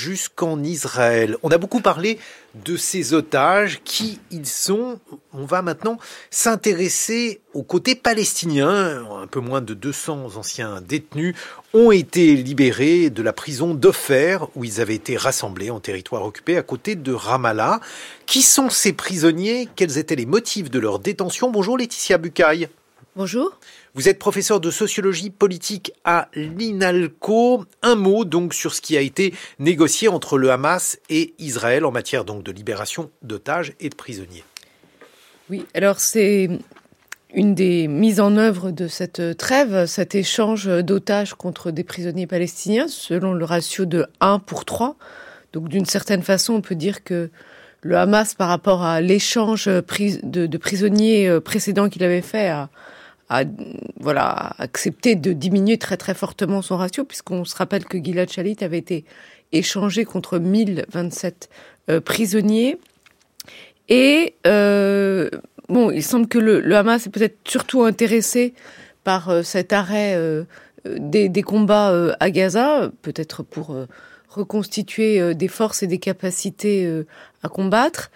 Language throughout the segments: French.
jusqu'en Israël. On a beaucoup parlé de ces otages, qui ils sont. On va maintenant s'intéresser au côté palestinien. Un peu moins de 200 anciens détenus ont été libérés de la prison d'Ofer, où ils avaient été rassemblés en territoire occupé à côté de Ramallah. Qui sont ces prisonniers? Quels étaient les motifs de leur détention? Bonjour Laetitia Bucaille. Bonjour. Vous êtes professeur de sociologie politique à l'INALCO. Un mot donc sur ce qui a été négocié entre le Hamas et Israël en matière donc de libération d'otages et de prisonniers. Oui, alors c'est une des mises en œuvre de cette trêve, cet échange d'otages contre des prisonniers palestiniens, selon le ratio de 1 pour 3. Donc d'une certaine façon, on peut dire que le Hamas, par rapport à l'échange de, prisonniers précédents qu'il avait fait, a, voilà accepté de diminuer très fortement son ratio, puisqu'on se rappelle que Gilad Shalit avait été échangé contre 1027 euh, prisonniers. Et euh, bon, il semble que le, Hamas est peut-être surtout intéressé par euh, cet arrêt des, combats à Gaza, peut-être pour reconstituer des forces et des capacités à combattre.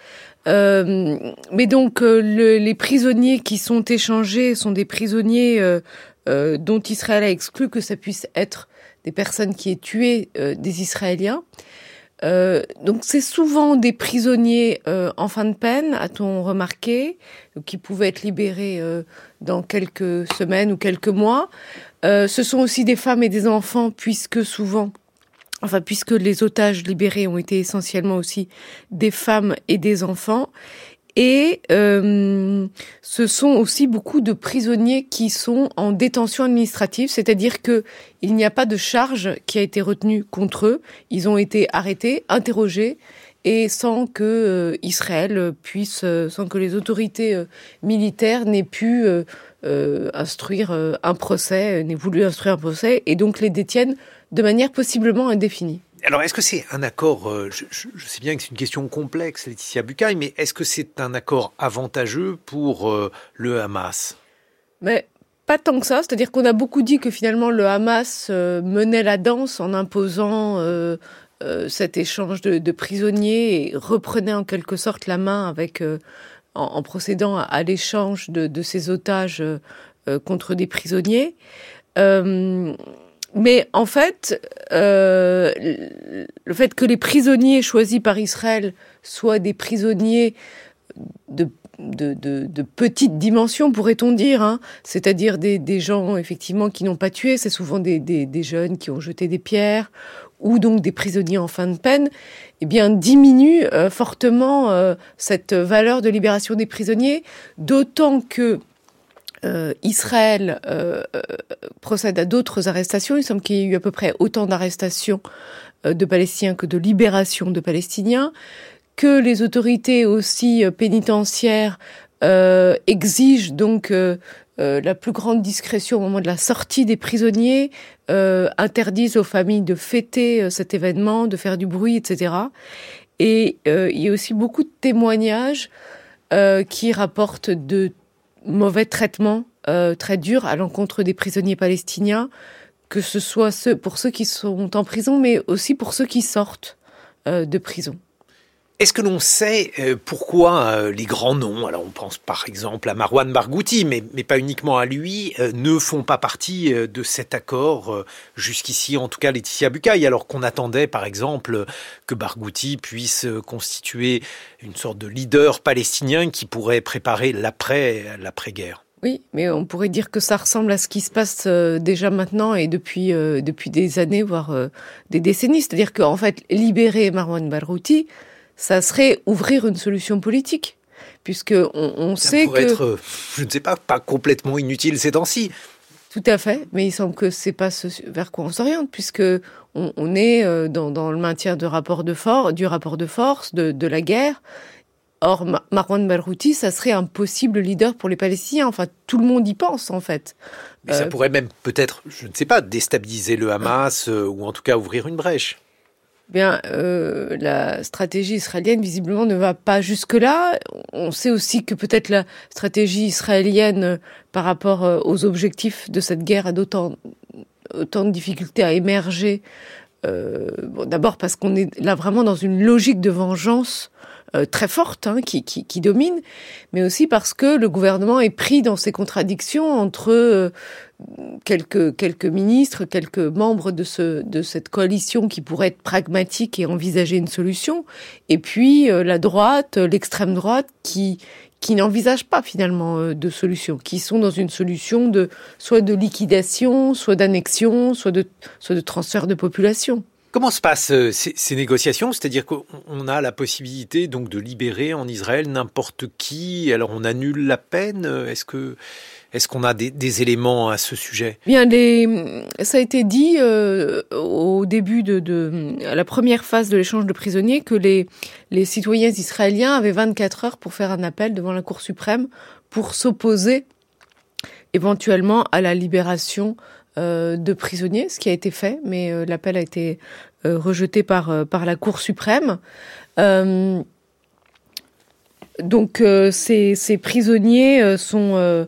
Euh, mais donc euh, les prisonniers qui sont échangés sont des prisonniers euh, dont Israël a exclu que ça puisse être des personnes qui aient tué des Israéliens. donc c'est souvent des prisonniers en fin de peine, a-t-on remarqué, qui pouvaient être libérés dans quelques semaines ou quelques mois. ce sont aussi des femmes et des enfants, puisque souvent enfin puisque les otages libérés ont été essentiellement aussi des femmes et des enfants. Et euh, ce sont aussi beaucoup de prisonniers qui sont en détention administrative, c'est-à-dire que il n'y a pas de charge qui a été retenue contre eux. Ils ont été arrêtés, interrogés, et sans que euh, Israël puisse, euh, sans que les autorités militaires n'aient pu instruire un procès, n'aient voulu instruire un procès, et donc les détiennent de manière possiblement indéfinie. Alors, est-ce que c'est un accord, euh, je, sais bien que c'est une question complexe, Laetitia Bucaille, mais est-ce que c'est un accord avantageux pour euh, le Hamas? Mais pas tant que ça, c'est-à-dire qu'on a beaucoup dit que finalement le Hamas euh, menait la danse en imposant cet échange de, prisonniers et reprenait en quelque sorte la main avec, en, procédant à, l'échange de, ces otages contre des prisonniers. Mais en fait, euh, le fait que les prisonniers choisis par Israël soient des prisonniers de, de, de, de petite dimension, pourrait-on dire, hein, c'est-à-dire des, gens effectivement qui n'ont pas tué, c'est souvent des, jeunes qui ont jeté des pierres, ou donc des prisonniers en fin de peine, eh bien diminue euh, fortement euh, cette valeur de libération des prisonniers, d'autant que euh, Israël procède à d'autres arrestations. Il semble qu'il y ait eu à peu près autant d'arrestations de Palestiniens que de libérations de Palestiniens, que les autorités aussi pénitentiaires exigent donc la plus grande discrétion au moment de la sortie des prisonniers, interdisent aux familles de fêter cet événement, de faire du bruit, etc. Et il y a aussi beaucoup de témoignages qui rapportent de mauvais traitement euh, très dur à l'encontre des prisonniers palestiniens, que ce soit ceux, pour ceux qui sont en prison, mais aussi pour ceux qui sortent euh, de prison. Est-ce que l'on sait euh, pourquoi euh, les grands noms, alors on pense par exemple à Marwan Barghouti, mais, mais pas uniquement à lui, euh, ne font pas partie de cet accord jusqu'ici, en tout cas Laetitia Bucaille, alors qu'on attendait par exemple que Barghouti puisse constituer une sorte de leader palestinien qui pourrait préparer l'après, l'après-guerre? Oui, mais on pourrait dire que ça ressemble à ce qui se passe déjà maintenant et depuis depuis des années, voire des décennies. C'est-à-dire qu'en fait, libérer Marwan Barghouti, ça serait ouvrir une solution politique. Puisque on, on ça sait pourrait que... être, je ne sais pas, pas complètement inutile ces temps-ci. Tout à fait, mais il semble que c'est pas ce vers quoi on s'oriente, puisque on, on est euh, dans, dans, le maintien de rapport de force, du rapport de force, de, de la guerre. Or, Marwan Barghouti, ça serait un possible leader pour les Palestiniens. Enfin, tout le monde y pense, en fait. Mais ça euh, pourrait même peut-être, je ne sais pas, déstabiliser le Hamas euh, ou en tout cas ouvrir une brèche bien, euh, la stratégie israélienne visiblement ne va pas jusque-là. On sait aussi que peut-être la stratégie israélienne euh, par rapport euh, aux objectifs de cette guerre a d'autant autant de difficultés à émerger D'abord parce qu'on est là vraiment dans une logique de vengeance euh, très forte hein, qui, domine, mais aussi parce que le gouvernement est pris dans ces contradictions entre euh, quelques, quelques ministres, quelques membres de, ce, de cette coalition qui pourrait être pragmatique et envisager une solution, et puis euh, la droite, l'extrême droite qui qui n'envisage pas finalement de solution, qui sont dans une solution de soit de liquidation, soit d'annexion, soit de transfert de population. Comment se passent euh, ces, négociations? C'est-à-dire qu'on a la possibilité donc de libérer en Israël n'importe qui. Alors on annule la peine? Est-ce que est-ce qu'on a des, éléments à ce sujet? Bien, ça a été dit euh, au début de, la première phase de l'échange de prisonniers que les, les citoyens israéliens avaient 24 heures pour faire un appel devant la Cour suprême pour s'opposer éventuellement à la libération de prisonniers, ce qui a été fait, mais euh, l'appel a été euh, rejeté par, par la Cour suprême. donc ces, ces, prisonniers sont...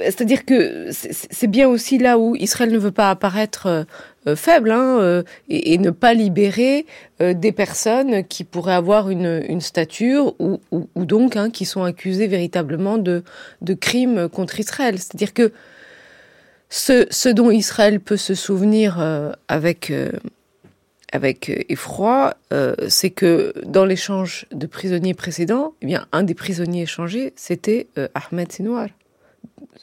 C'est-à-dire que c'est bien aussi là où Israël ne veut pas apparaître faible hein, et, ne pas libérer des personnes qui pourraient avoir une, une stature ou, ou, ou donc hein, qui sont accusées véritablement de, de crimes contre Israël. C'est-à-dire que ce, dont Israël peut se souvenir euh, avec, euh, avec effroi, euh, c'est que dans l'échange de prisonniers précédents, eh bien, un des prisonniers échangés, c'était Ahmed Sinwar,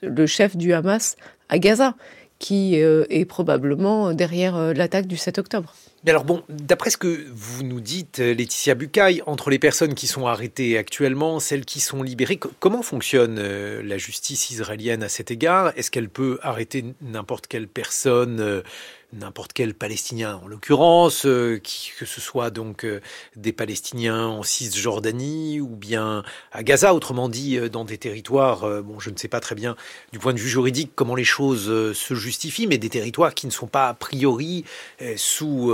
le chef du Hamas à Gaza, qui est probablement derrière l'attaque du 7 octobre. Alors bon, d'après ce que vous nous dites, Laetitia Bucaille, entre les personnes qui sont arrêtées actuellement, celles qui sont libérées, comment fonctionne euh, la justice israélienne à cet égard? Est-ce qu'elle peut arrêter n'importe quelle personne euh, n'importe quel Palestinien en l'occurrence, euh, que ce soit donc euh, des Palestiniens en Cisjordanie ou bien à Gaza, autrement dit euh, dans des territoires, bon je ne sais pas très bien du point de vue juridique comment les choses se justifient, mais des territoires qui ne sont pas a priori sous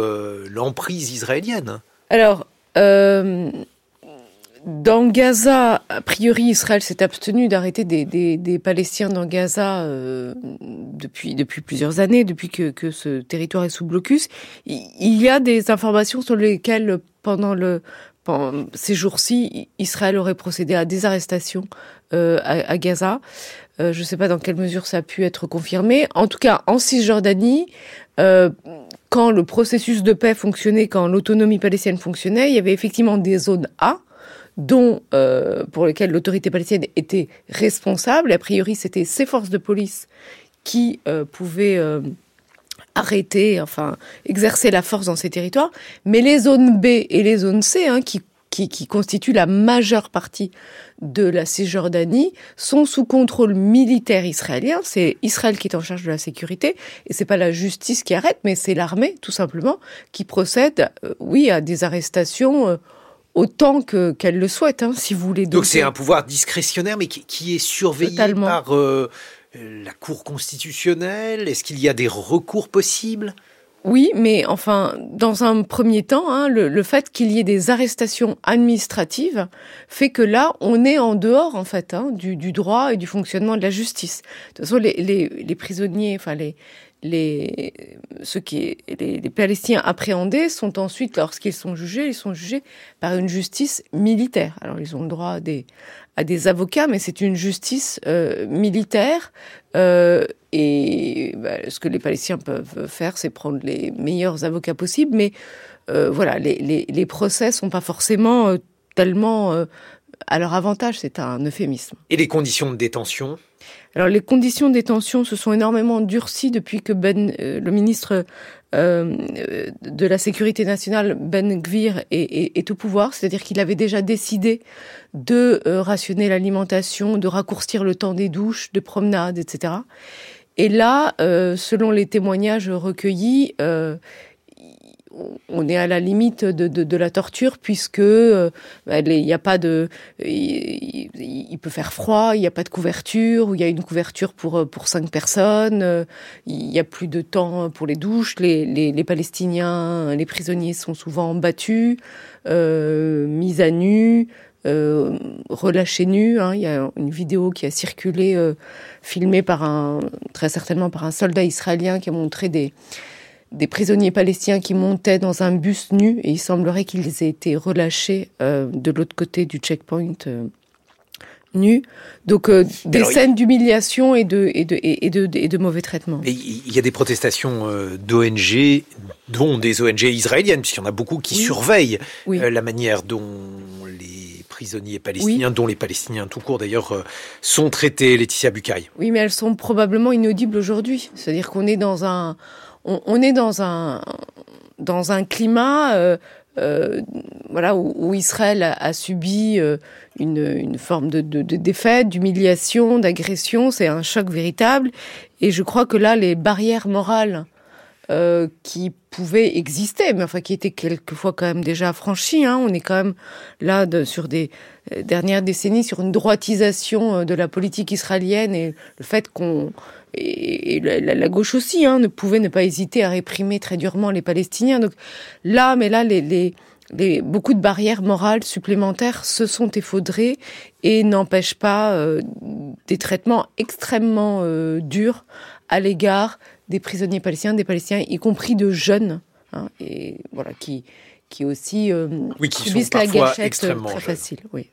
l'emprise israélienne. Alors, dans Gaza, a priori, Israël s'est abstenu d'arrêter des, Palestiniens dans Gaza euh, depuis, plusieurs années, depuis que, ce territoire est sous blocus. Il y a des informations sur lesquelles, pendant, ces jours-ci, Israël aurait procédé à des arrestations euh, à, Gaza. Euh, je ne sais pas dans quelle mesure ça a pu être confirmé. En tout cas, en Cisjordanie, euh, quand le processus de paix fonctionnait, quand l'autonomie palestinienne fonctionnait, il y avait effectivement des zones A, euh, pour lesquels l'autorité palestinienne était responsable. A priori, c'était ces forces de police qui pouvaient arrêter, enfin exercer la force dans ces territoires. Mais les zones B et les zones C, hein, qui, qui, qui constituent la majeure partie de la Cisjordanie, sont sous contrôle militaire israélien. C'est Israël qui est en charge de la sécurité, et c'est pas la justice qui arrête, mais c'est l'armée, tout simplement, qui procède, oui, à des arrestations autant que qu'elle le souhaite, hein, si vous voulez. Donc c'est un pouvoir discrétionnaire, mais qui, est surveillé par euh, la Cour constitutionnelle. Est-ce qu'il y a des recours possibles? Oui, mais enfin, dans un premier temps, hein, le, fait qu'il y ait des arrestations administratives fait que là, on est en dehors, en fait, hein, du, droit et du fonctionnement de la justice. De toute façon, les, les prisonniers, enfin les, les, ceux qui, les, les, Palestiniens appréhendés sont ensuite, lorsqu'ils sont jugés, ils sont jugés par une justice militaire. Alors ils ont le droit à des, à des avocats, mais c'est une justice euh, militaire. Euh, et bah, ce que les Palestiniens peuvent faire, c'est prendre les meilleurs avocats possibles. Mais euh, voilà, les, les, les, procès sont pas forcément euh, tellement euh, à leur avantage. C'est un euphémisme. Et les conditions de détention? Alors les conditions de détention se sont énormément durcies depuis que Ben, euh, le ministre euh, de la Sécurité nationale, Ben Gvir, est, est, au pouvoir. C'est-à-dire qu'il avait déjà décidé de euh, rationner l'alimentation, de raccourcir le temps des douches, de promenades, etc. Et là, selon les témoignages recueillis, on est à la limite de, la torture puisque euh, il n'y a pas de, il, peut faire froid, il n'y a pas de couverture, ou il y a une couverture pour euh, pour cinq personnes, euh, il y a plus de temps pour les douches, les, les, les Palestiniens, les prisonniers sont souvent battus, mis à nu. Relâchés nus. Hein. Il y a une vidéo qui a circulé, filmée par un, très certainement par un soldat israélien qui a montré des, des prisonniers palestiniens qui montaient dans un bus nu et il semblerait qu'ils aient été relâchés euh, de l'autre côté du checkpoint euh, nu. Donc euh, des scènes d'humiliation et de, et, de, et, de, et de mauvais traitements. Il y a des protestations d'ONG, dont des ONG israéliennes, puisqu'il y en a beaucoup qui surveillent la manière dont prisonniers palestiniens, dont les Palestiniens tout court d'ailleurs, sont traités, Laetitia Bucaille. Oui, mais elles sont probablement inaudibles aujourd'hui. C'est-à-dire qu'on est dans un on, est dans un dans un climat euh, euh, voilà où, Israël a, subi euh, une, une, forme de, de, de défaite, d'humiliation, d'agression. C'est un choc véritable. Et je crois que là, les barrières morales euh, qui pouvaient exister, mais enfin qui étaient quelquefois quand même déjà franchies. Hein. On est quand même là sur des dernières décennies sur une droitisation de la politique israélienne et le fait qu'on et, la, gauche aussi hein, ne pouvait ne pas hésiter à réprimer très durement les Palestiniens. Donc là, mais là, beaucoup de barrières morales supplémentaires se sont effondrées et n'empêchent pas euh, des traitements extrêmement euh, durs à l'égard des prisonniers palestiniens, des Palestiniens, y compris de jeunes, hein, et voilà, qui qui aussi euh, oui, qui subissent la gâchette très facile. Oui.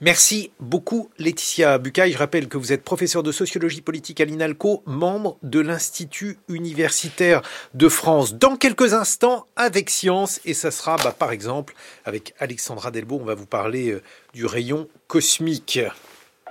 Merci beaucoup Laetitia Bucaille. Je rappelle que vous êtes professeur de sociologie politique à l'INALCO, membre de l'Institut universitaire de France. Dans quelques instants, avec Science, et ça sera bah, par exemple avec Alexandra Delbo, on va vous parler euh, du rayon cosmique.